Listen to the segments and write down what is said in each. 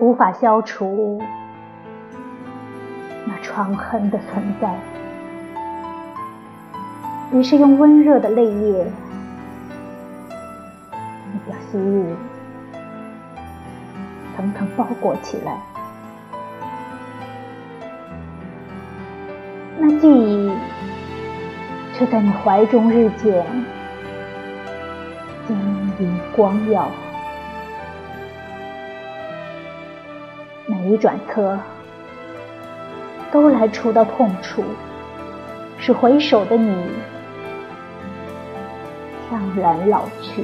无法消除那创痕的存在，于是用温热的泪液，将昔日层层包裹起来。那记忆却在你怀中日渐晶莹光耀。每一转侧，都来触到痛处，使回首的你怅然老去，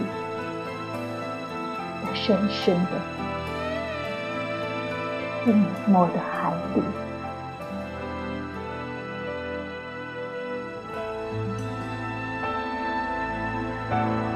在深深的、静默的海底。我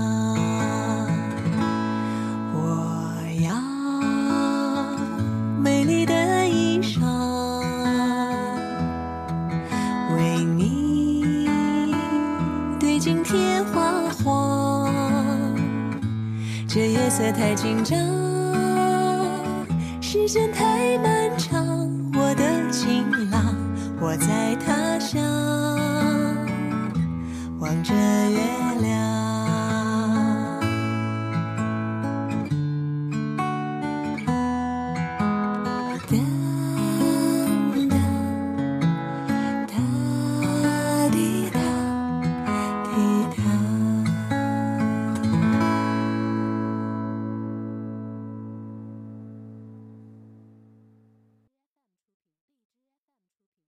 色太紧张，时间太漫长。